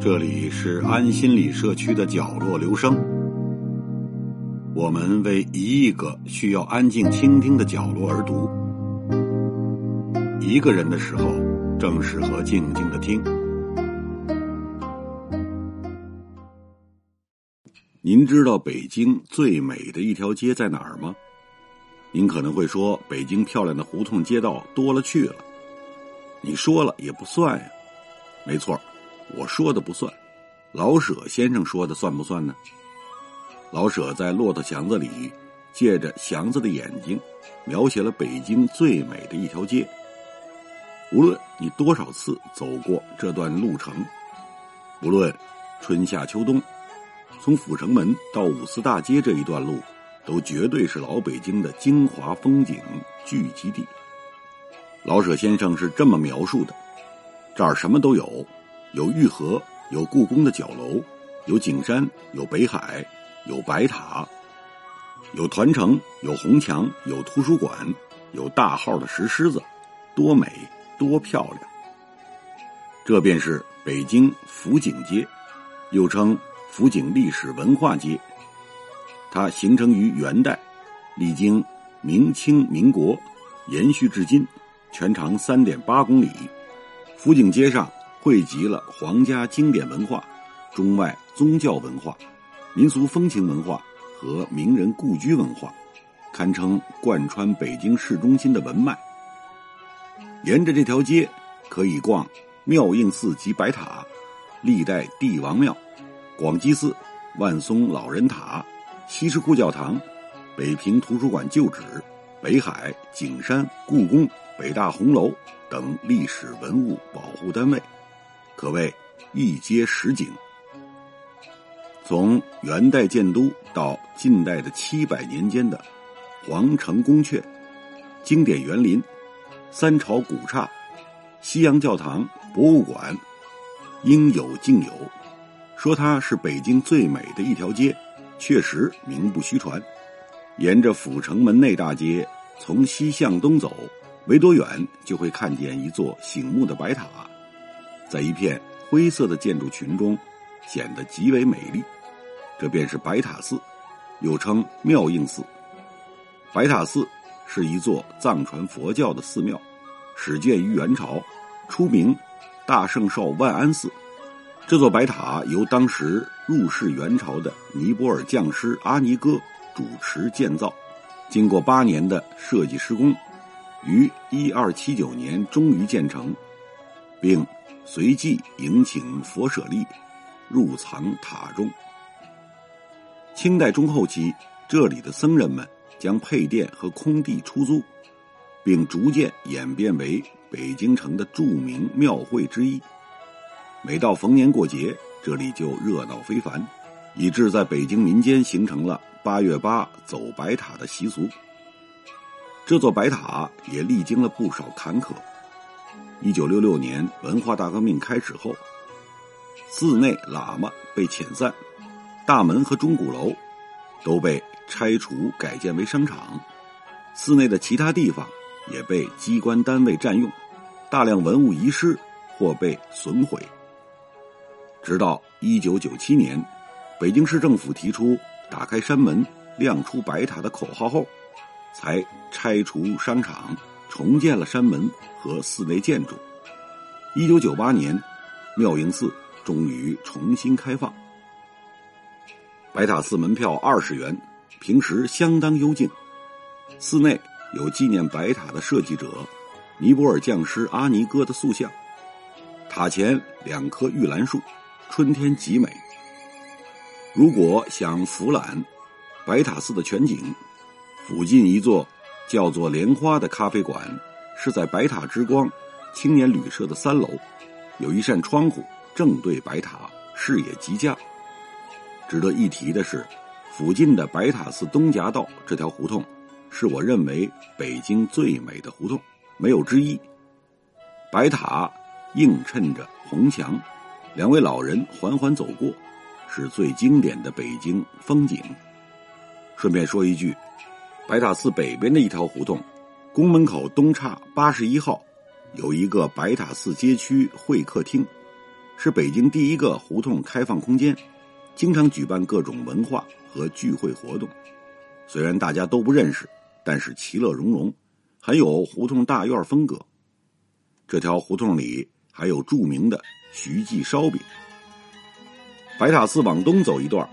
这里是安心理社区的角落，留声。我们为一亿个需要安静倾听的角落而读。一个人的时候，正适合静静的听。您知道北京最美的一条街在哪儿吗？您可能会说，北京漂亮的胡同街道多了去了。你说了也不算呀。没错。我说的不算，老舍先生说的算不算呢？老舍在《骆驼祥子》里，借着祥子的眼睛，描写了北京最美的一条街。无论你多少次走过这段路程，不论春夏秋冬，从阜成门到五四大街这一段路，都绝对是老北京的精华风景聚集地。老舍先生是这么描述的：这儿什么都有。有玉河，有故宫的角楼，有景山，有北海，有白塔，有团城，有红墙，有图书馆，有大号的石狮子，多美，多漂亮！这便是北京府井街，又称府井历史文化街。它形成于元代，历经明清民国，延续至今，全长三点八公里。府井街上。汇集了皇家经典文化、中外宗教文化、民俗风情文化和名人故居文化，堪称贯穿北京市中心的文脉。沿着这条街，可以逛妙应寺及白塔、历代帝王庙、广济寺、万松老人塔、西什库教堂、北平图书馆旧址、北海、景山、故宫、北大红楼等历史文物保护单位。可谓一街十景。从元代建都到近代的七百年间的皇城宫阙、经典园林、三朝古刹、西洋教堂、博物馆，应有尽有。说它是北京最美的一条街，确实名不虚传。沿着阜成门内大街，从西向东走，没多远就会看见一座醒目的白塔。在一片灰色的建筑群中，显得极为美丽。这便是白塔寺，又称妙应寺。白塔寺是一座藏传佛教的寺庙，始建于元朝，初名大圣少万安寺。这座白塔由当时入世元朝的尼泊尔匠师阿尼哥主持建造，经过八年的设计施工，于一二七九年终于建成，并。随即迎请佛舍利入藏塔中。清代中后期，这里的僧人们将配殿和空地出租，并逐渐演变为北京城的著名庙会之一。每到逢年过节，这里就热闹非凡，以致在北京民间形成了八月八走白塔的习俗。这座白塔也历经了不少坎坷。一九六六年文化大革命开始后，寺内喇嘛被遣散，大门和钟鼓楼都被拆除改建为商场，寺内的其他地方也被机关单位占用，大量文物遗失或被损毁。直到一九九七年，北京市政府提出“打开山门，亮出白塔”的口号后，才拆除商场。重建了山门和寺内建筑。一九九八年，妙应寺终于重新开放。白塔寺门票二十元，平时相当幽静。寺内有纪念白塔的设计者尼泊尔匠师阿尼哥的塑像。塔前两棵玉兰树，春天极美。如果想俯览白塔寺的全景，附近一座。叫做莲花的咖啡馆，是在白塔之光青年旅社的三楼，有一扇窗户正对白塔，视野极佳。值得一提的是，附近的白塔寺东夹道这条胡同，是我认为北京最美的胡同，没有之一。白塔映衬着红墙，两位老人缓缓走过，是最经典的北京风景。顺便说一句，白塔寺北边的一条胡同，宫门口东岔八十一号，有一个白塔寺街区会客厅，是北京第一个胡同开放空间，经常举办各种文化和聚会活动。虽然大家都不认识，但是其乐融融，很有胡同大院风格。这条胡同里还有著名的徐记烧饼。白塔寺往东走一段，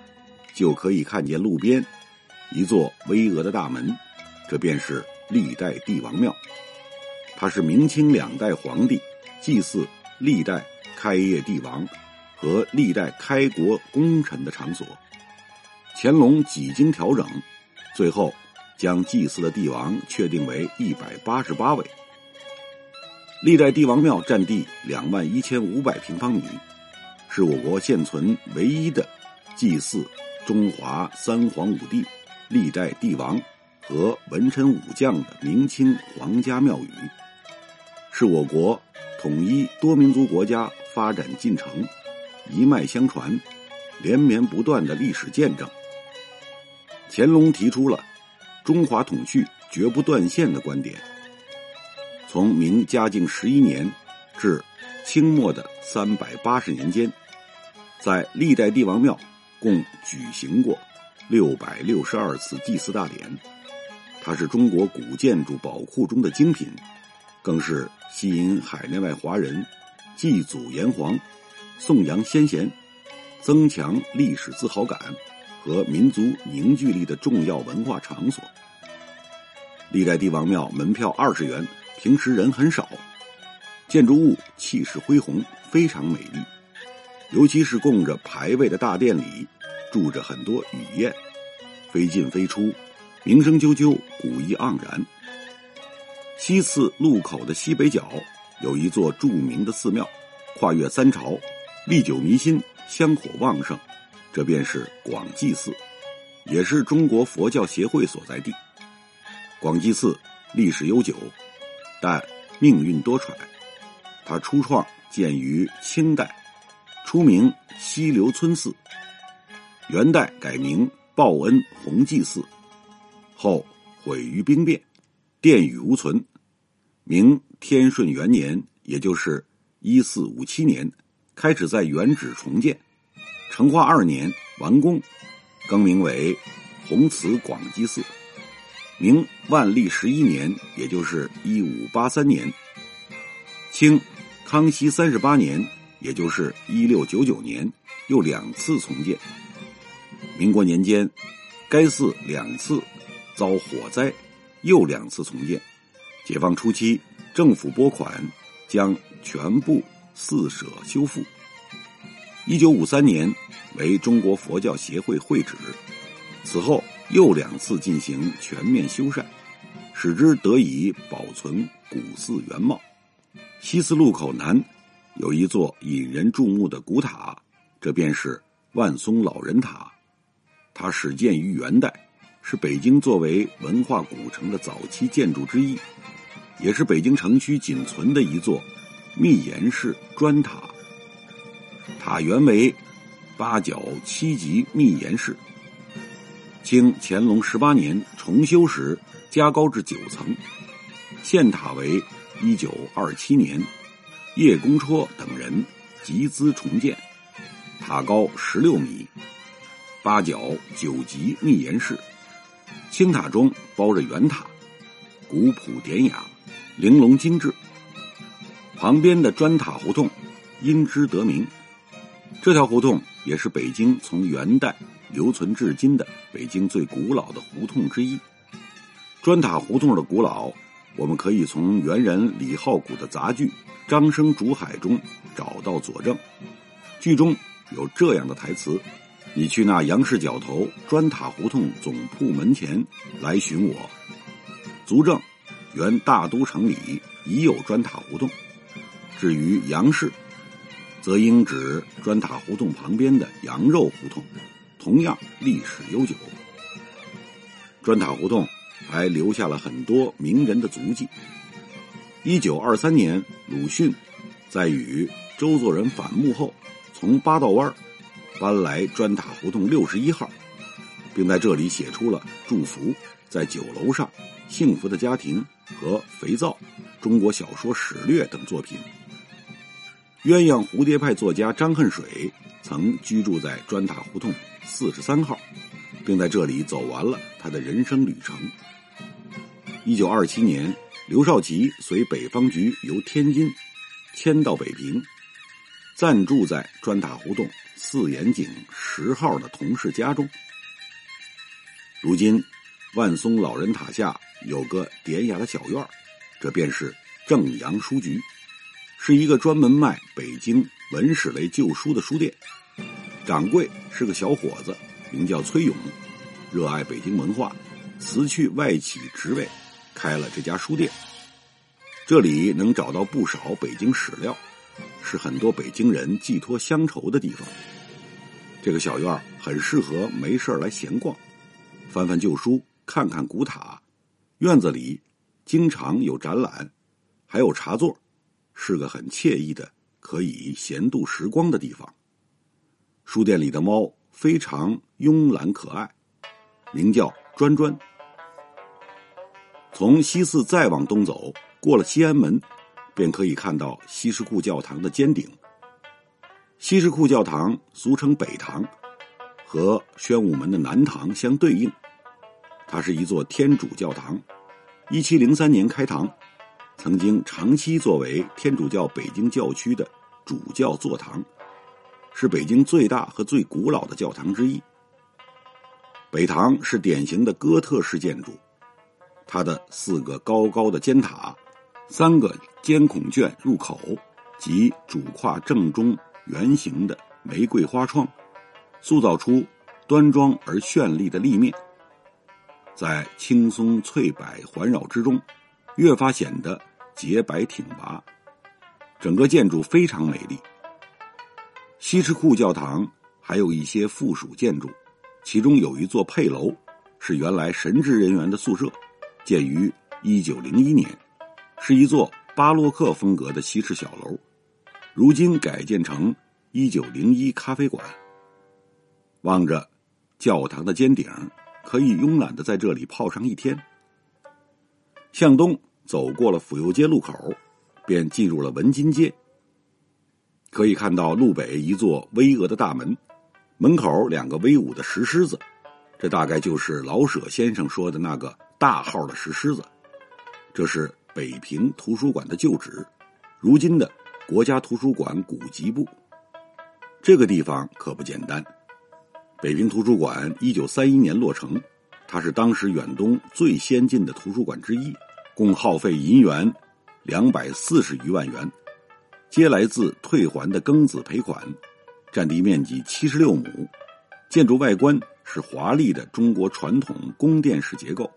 就可以看见路边一座巍峨的大门，这便是历代帝王庙。它是明清两代皇帝祭祀历代开业帝王和历代开国功臣的场所。乾隆几经调整，最后将祭祀的帝王确定为一百八十八位。历代帝王庙占地两万一千五百平方米。是我国现存唯一的祭祀中华三皇五帝、历代帝王和文臣武将的明清皇家庙宇，是我国统一多民族国家发展进程一脉相传、连绵不断的历史见证。乾隆提出了中华统序绝不断线的观点，从明嘉靖十一年至清末的三百八十年间。在历代帝王庙共举行过六百六十二次祭祀大典，它是中国古建筑宝库中的精品，更是吸引海内外华人祭祖炎黄、颂扬先贤、增强历史自豪感和民族凝聚力的重要文化场所。历代帝王庙门票二十元，平时人很少，建筑物气势恢宏，非常美丽。尤其是供着牌位的大殿里，住着很多雨燕，飞进飞出，鸣声啾啾，古意盎然。西寺路口的西北角有一座著名的寺庙，跨越三朝，历久弥新，香火旺盛，这便是广济寺，也是中国佛教协会所在地。广济寺历史悠久，但命运多舛。它初创建于清代。初名西流村寺，元代改名报恩弘济寺，后毁于兵变，殿宇无存。明天顺元年，也就是一四五七年，开始在原址重建，成化二年完工，更名为弘慈广济寺。明万历十一年，也就是一五八三年，清康熙三十八年。也就是一六九九年，又两次重建。民国年间，该寺两次遭火灾，又两次重建。解放初期，政府拨款将全部寺舍修复。一九五三年为中国佛教协会会址，此后又两次进行全面修缮，使之得以保存古寺原貌。西寺路口南。有一座引人注目的古塔，这便是万松老人塔。它始建于元代，是北京作为文化古城的早期建筑之一，也是北京城区仅存的一座密檐式砖塔。塔原为八角七级密檐式，清乾隆十八年重修时加高至九层，现塔为一九二七年。叶公绰等人集资重建，塔高十六米，八角九级密檐式，青塔中包着圆塔，古朴典雅，玲珑精致。旁边的砖塔胡同因之得名。这条胡同也是北京从元代留存至今的北京最古老的胡同之一。砖塔胡同的古老，我们可以从元人李浩古的杂剧。张生竹海中找到佐证，剧中有这样的台词：“你去那杨氏角头砖塔胡同总铺门前来寻我。”足证原大都城里已有砖塔胡同。至于杨氏，则应指砖塔胡同旁边的羊肉胡同，同样历史悠久。砖塔胡同还留下了很多名人的足迹。一九二三年，鲁迅在与周作人反目后，从八道湾搬来砖塔胡同六十一号。并在这里写出了祝福、在酒楼上、幸福的家庭和肥皂、中国小说史略等作品。鸳鸯蝴蝶派作家张恨水曾居住在砖塔胡同四十三号，并在这里走完了他的人生旅程。一九二七年，刘少奇随北方局由天津迁到北平，暂住在砖塔胡同四眼井十号的同事家中。如今，万松老人塔下有个典雅的小院这便是正阳书局。是一个专门卖北京文史类旧书的书店，掌柜是个小伙子，名叫崔勇，热爱北京文化，辞去外企职位，开了这家书店。这里能找到不少北京史料，是很多北京人寄托乡愁的地方。这个小院很适合没事来闲逛，翻翻旧书，看看古塔。院子里经常有展览，还有茶座。是个很惬意的、可以闲度时光的地方。书店里的猫非常慵懒可爱，名叫专专。从西四再往东走，过了西安门，便可以看到西什库教堂的尖顶。西什库教堂俗称北堂，和宣武门的南堂相对应。它是一座天主教堂，一七零三年开堂。曾经长期作为天主教北京教区的主教座堂，是北京最大和最古老的教堂之一。北堂是典型的哥特式建筑，它的四个高高的尖塔、三个尖孔卷入口及主跨正中圆形的玫瑰花窗，塑造出端庄而绚丽的立面，在青松翠柏环绕之中，越发显得。洁白挺拔，整个建筑非常美丽。西什库教堂还有一些附属建筑，其中有一座配楼，是原来神职人员的宿舍，建于一九零一年，是一座巴洛克风格的西式小楼，如今改建成一九零一咖啡馆。望着教堂的尖顶，可以慵懒的在这里泡上一天。向东。走过了府右街路口，便进入了文津街。可以看到路北一座巍峨的大门，门口两个威武的石狮子，这大概就是老舍先生说的那个大号的石狮子。这是北平图书馆的旧址，如今的国家图书馆古籍部。这个地方可不简单。北平图书馆一九三一年落成，它是当时远东最先进的图书馆之一。共耗费银元两百四十余万元，皆来自退还的庚子赔款。占地面积七十六亩，建筑外观是华丽的中国传统宫殿式结构，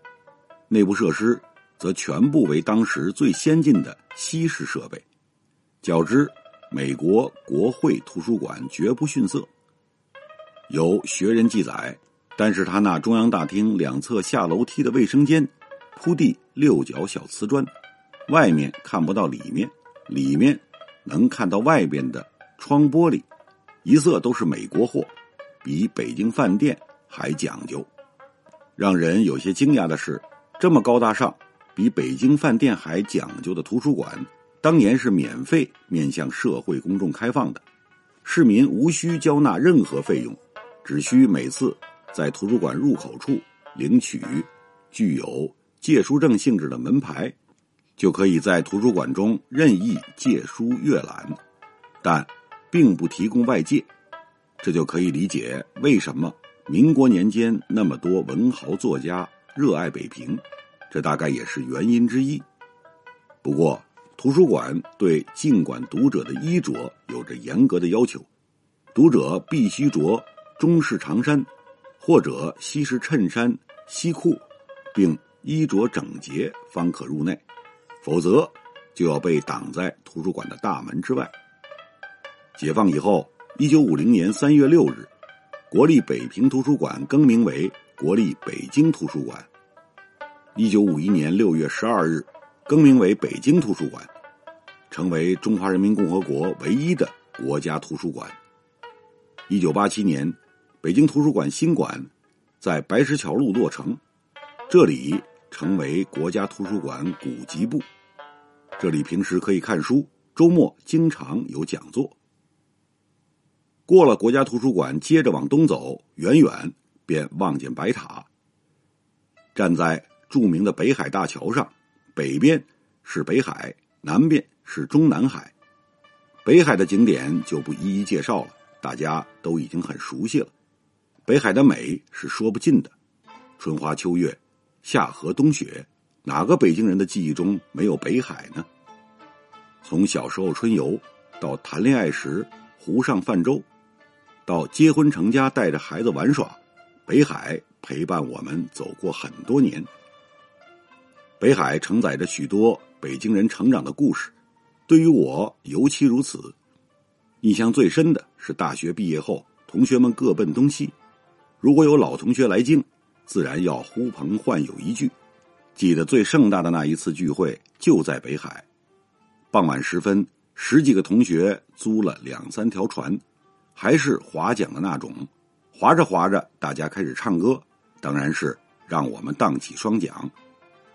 内部设施则全部为当时最先进的西式设备，较之美国国会图书馆绝不逊色。有学人记载，但是他那中央大厅两侧下楼梯的卫生间。铺地六角小瓷砖，外面看不到里面，里面能看到外边的窗玻璃，一色都是美国货，比北京饭店还讲究。让人有些惊讶的是，这么高大上、比北京饭店还讲究的图书馆，当年是免费面向社会公众开放的，市民无需交纳任何费用，只需每次在图书馆入口处领取具有。借书证性质的门牌，就可以在图书馆中任意借书阅览，但并不提供外借。这就可以理解为什么民国年间那么多文豪作家热爱北平，这大概也是原因之一。不过，图书馆对尽管读者的衣着有着严格的要求，读者必须着中式长衫或者西式衬衫、西裤，并。衣着整洁方可入内，否则就要被挡在图书馆的大门之外。解放以后，一九五零年三月六日，国立北平图书馆更名为国立北京图书馆。一九五一年六月十二日，更名为北京图书馆，成为中华人民共和国唯一的国家图书馆。一九八七年，北京图书馆新馆在白石桥路落成，这里成为国家图书馆古籍部。这里平时可以看书，周末经常有讲座。过了国家图书馆，接着往东走，远远便望见白塔。站在著名的北海大桥上，北边是北海，南边是中南海。北海的景点就不一一介绍了，大家都已经很熟悉了。北海的美是说不尽的，春花秋月，夏荷冬雪。哪个北京人的记忆中没有北海呢？从小时候春游，到谈恋爱时湖上泛舟，到结婚成家带着孩子玩耍，北海陪伴我们走过很多年。北海承载着许多北京人成长的故事，对于我尤其如此。印象最深的是大学毕业后，同学们各奔东西，如果有老同学来京，自然要呼朋唤友一聚。记得最盛大的那一次聚会就在北海，傍晚时分，十几个同学租了两三条船，还是划桨的那种，划着划着，大家开始唱歌，当然是让我们荡起双桨，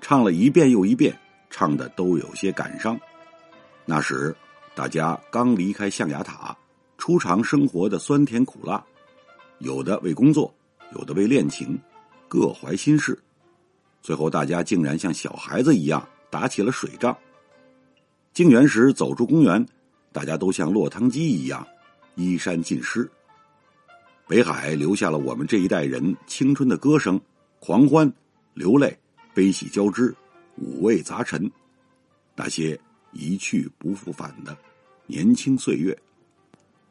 唱了一遍又一遍，唱的都有些感伤。那时大家刚离开象牙塔，初尝生活的酸甜苦辣，有的为工作，有的为恋情，各怀心事。最后，大家竟然像小孩子一样打起了水仗。静园时走出公园，大家都像落汤鸡一样，衣衫尽湿。北海留下了我们这一代人青春的歌声、狂欢、流泪、悲喜交织、五味杂陈，那些一去不复返的年轻岁月。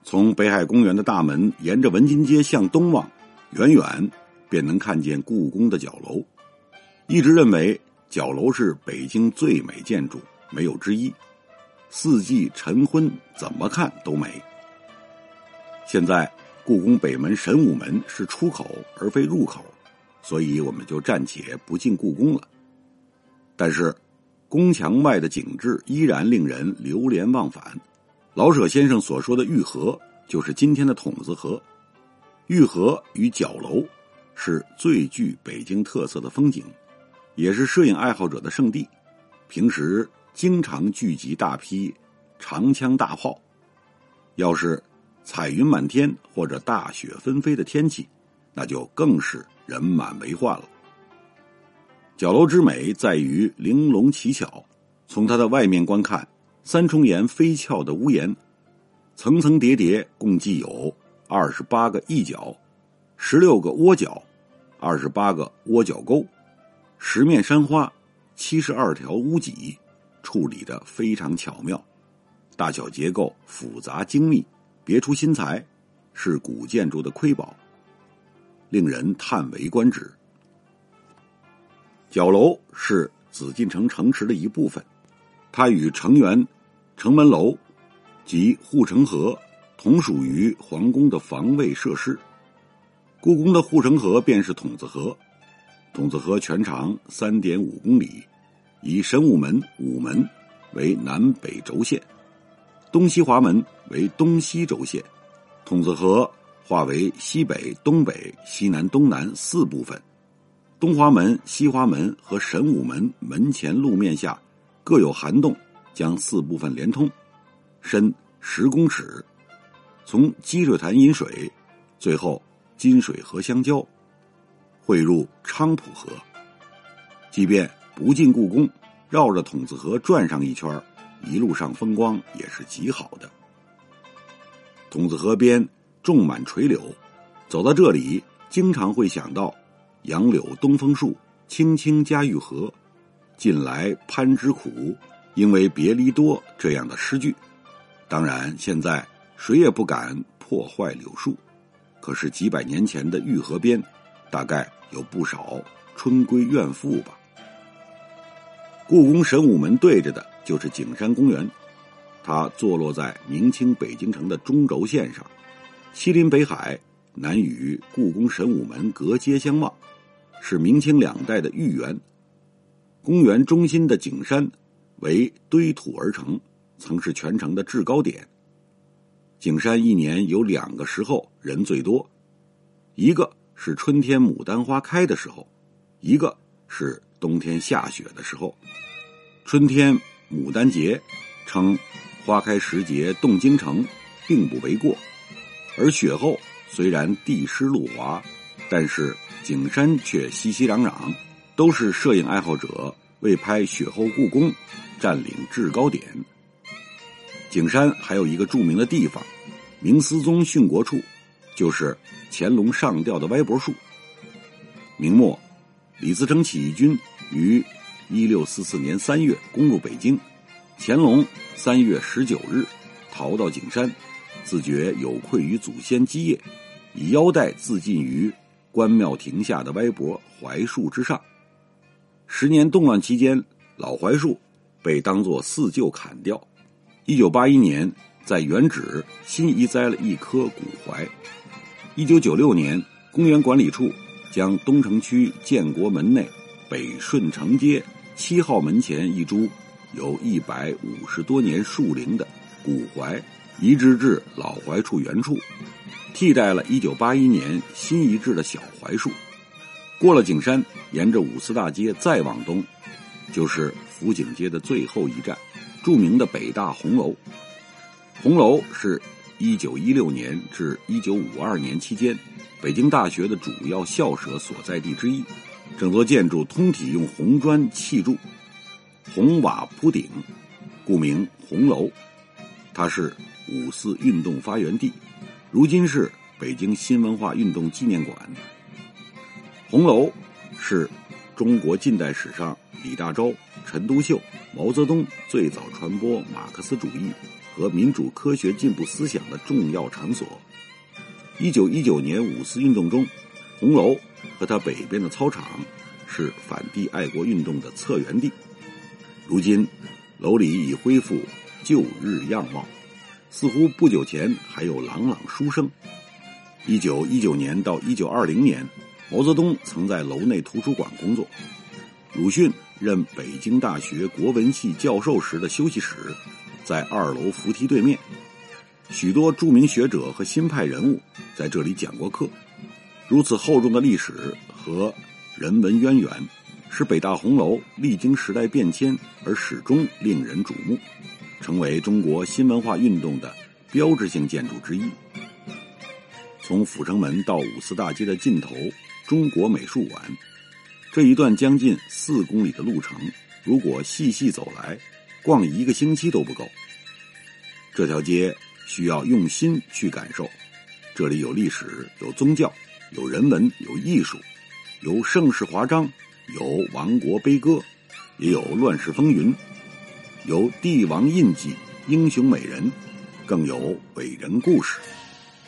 从北海公园的大门沿着文津街向东望，远远便能看见故宫的角楼。一直认为角楼是北京最美建筑，没有之一。四季晨昏怎么看都美。现在故宫北门神武门是出口而非入口，所以我们就暂且不进故宫了。但是宫墙外的景致依然令人流连忘返。老舍先生所说的玉河，就是今天的筒子河。玉河与角楼是最具北京特色的风景。也是摄影爱好者的圣地，平时经常聚集大批长枪大炮。要是彩云满天或者大雪纷飞的天气，那就更是人满为患了。角楼之美在于玲珑奇巧，从它的外面观看，三重檐飞翘的屋檐，层层叠叠，共计有二十八个翼角，十六个窝角，二十八个窝角沟。十面山花，七十二条屋脊，处理的非常巧妙，大小结构复杂精密，别出心裁，是古建筑的瑰宝，令人叹为观止。角楼是紫禁城城池的一部分，它与城垣、城门楼及护城河同属于皇宫的防卫设施。故宫的护城河便是筒子河。筒子河全长三点五公里，以神武门、午门为南北轴线，东西华门为东西轴线。筒子河划为西北、东北、西南、东南四部分，东华门、西华门和神武门门前路面下各有涵洞，将四部分连通，深十公尺，从积水潭引水，最后金水河相交。汇入昌蒲河，即便不进故宫，绕着筒子河转上一圈，一路上风光也是极好的。筒子河边种满垂柳，走到这里，经常会想到“杨柳东风树，青青家玉河，近来攀枝苦，因为别离多”这样的诗句。当然，现在谁也不敢破坏柳树，可是几百年前的玉河边，大概。有不少春闺怨妇吧。故宫神武门对着的就是景山公园，它坐落在明清北京城的中轴线上，西临北海，南与故宫神武门隔街相望，是明清两代的御园。公园中心的景山为堆土而成，曾是全城的制高点。景山一年有两个时候人最多，一个。是春天牡丹花开的时候，一个是冬天下雪的时候。春天牡丹节，称花开时节动京城，并不为过。而雪后虽然地湿路滑，但是景山却熙熙攘攘，都是摄影爱好者为拍雪后故宫占领制高点。景山还有一个著名的地方，明思宗殉国处，就是乾隆上吊的歪脖树。明末，李自成起义军于一六四四年三月攻入北京，乾隆三月十九日逃到景山，自觉有愧于祖先基业，以腰带自尽于关庙亭下的歪脖槐树之上。十年动乱期间，老槐树被当作四旧砍掉。一九八一年，在原址新移栽了一棵古槐。一九九六年，公园管理处将东城区建国门内北顺城街七号门前一株有一百五十多年树龄的古槐移植至老槐处原处，替代了一九八一年新移植的小槐树。过了景山，沿着五四大街再往东，就是福景街的最后一站。著名的北大红楼，红楼是一九一六年至一九五二年期间北京大学的主要校舍所在地之一。整座建筑通体用红砖砌筑，红瓦铺顶，故名红楼。它是五四运动发源地，如今是北京新文化运动纪念馆。红楼是中国近代史上李大钊。陈独秀、毛泽东最早传播马克思主义和民主科学进步思想的重要场所。一九一九年五四运动中，红楼和它北边的操场是反帝爱国运动的策源地。如今，楼里已恢复旧日样貌，似乎不久前还有朗朗书声。一九一九年到一九二零年，毛泽东曾在楼内图书馆工作。鲁迅任北京大学国文系教授时的休息室，在二楼扶梯对面。许多著名学者和新派人物在这里讲过课。如此厚重的历史和人文渊源，使北大红楼历经时代变迁而始终令人瞩目，成为中国新文化运动的标志性建筑之一。从阜成门到五四大街的尽头，中国美术馆。这一段将近四公里的路程，如果细细走来，逛一个星期都不够。这条街需要用心去感受，这里有历史，有宗教，有人文，有艺术，有盛世华章，有亡国悲歌，也有乱世风云，有帝王印记、英雄美人，更有伟人故事。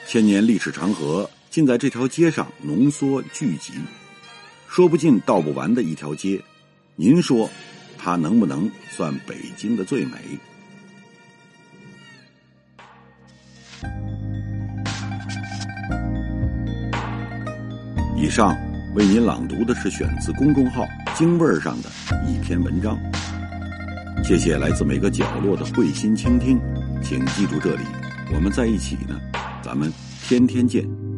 千年历史长河尽在这条街上浓缩聚集。说不尽道不完的一条街，您说，它能不能算北京的最美？以上为您朗读的是选自公众号“京味儿”上的一篇文章。谢谢来自每个角落的慧心倾听，请记住这里，我们在一起呢，咱们天天见。